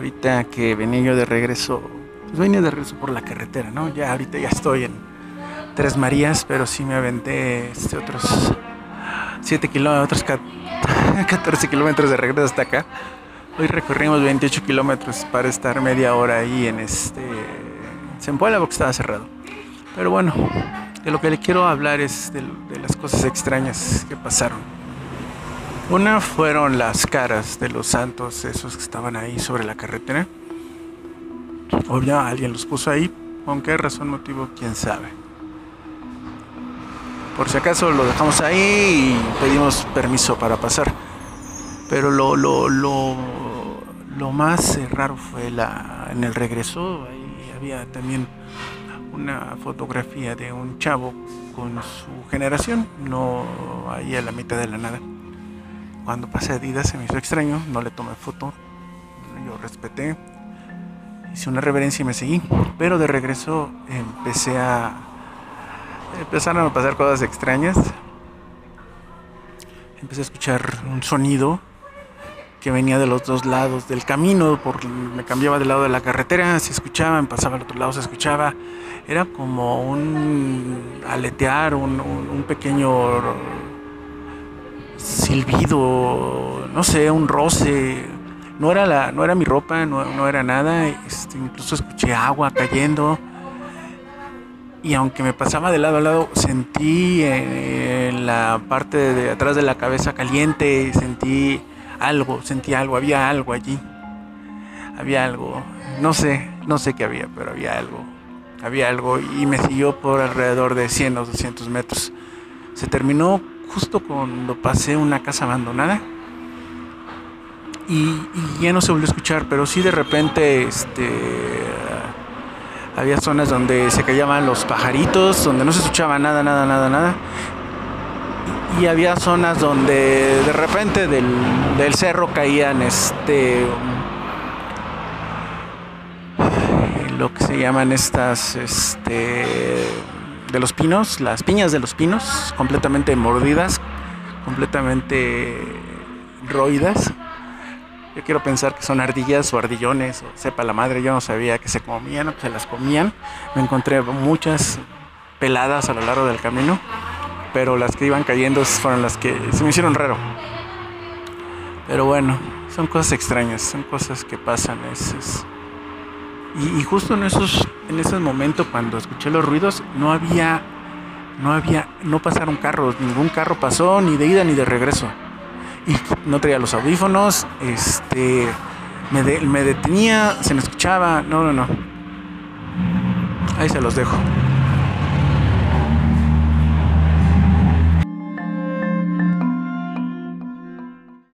Ahorita que venía yo de regreso, pues venía de regreso por la carretera, ¿no? Ya ahorita ya estoy en Tres Marías, pero sí me aventé este, otros 7 kilómetros, 14 kilómetros de regreso hasta acá. Hoy recorrimos 28 kilómetros para estar media hora ahí en este Zempoala porque estaba cerrado. Pero bueno, de lo que le quiero hablar es de, de las cosas extrañas que pasaron. Una fueron las caras de los santos, esos que estaban ahí sobre la carretera. Obvio, alguien los puso ahí, con qué razón, motivo, quién sabe. Por si acaso lo dejamos ahí y pedimos permiso para pasar. Pero lo, lo, lo, lo más raro fue la, en el regreso. Ahí había también una fotografía de un chavo con su generación, no ahí a la mitad de la nada. Cuando pasé Adidas se me hizo extraño, no le tomé foto, yo respeté, hice una reverencia y me seguí. Pero de regreso empecé a. Empezaron a pasar cosas extrañas. Empecé a escuchar un sonido que venía de los dos lados del camino, porque me cambiaba del lado de la carretera, se escuchaba, me pasaba al otro lado, se escuchaba. Era como un aletear, un, pequeño silbido, no sé, un roce. No era, la, no era mi ropa, no, no era nada. Este, incluso escuché agua cayendo. Y aunque me pasaba de lado a lado, sentí en la parte de atrás de la cabeza caliente, sentí algo, sentí algo, había algo allí. Había algo, no sé, no sé qué había, pero había algo. Había algo y me siguió por alrededor de 100 o 200 metros. Se terminó justo cuando pasé una casa abandonada y, ya no se volvió a escuchar, pero sí de repente este, había zonas donde se callaban los pajaritos, donde no se escuchaba nada, nada, nada, nada. Y, y había zonas donde de repente del, del cerro caían este lo que se llaman estas este de los pinos, las piñas de los pinos, completamente mordidas, completamente roídas. Yo quiero pensar que son ardillas o ardillones, o sepa la madre, yo no sabía que se comían o que se las comían. Me encontré muchas peladas a lo largo del camino, pero las que iban cayendo fueron las que se me hicieron raro. Pero bueno, son cosas extrañas, son cosas que pasan. Es. Y, justo en esos, en esos momentos cuando escuché los ruidos, no había, no había, no pasaron carros, ningún carro pasó, ni de ida ni de regreso. Y no traía los audífonos, este, me, de, me detenía, se me escuchaba, no, no, no. Ahí se los dejo.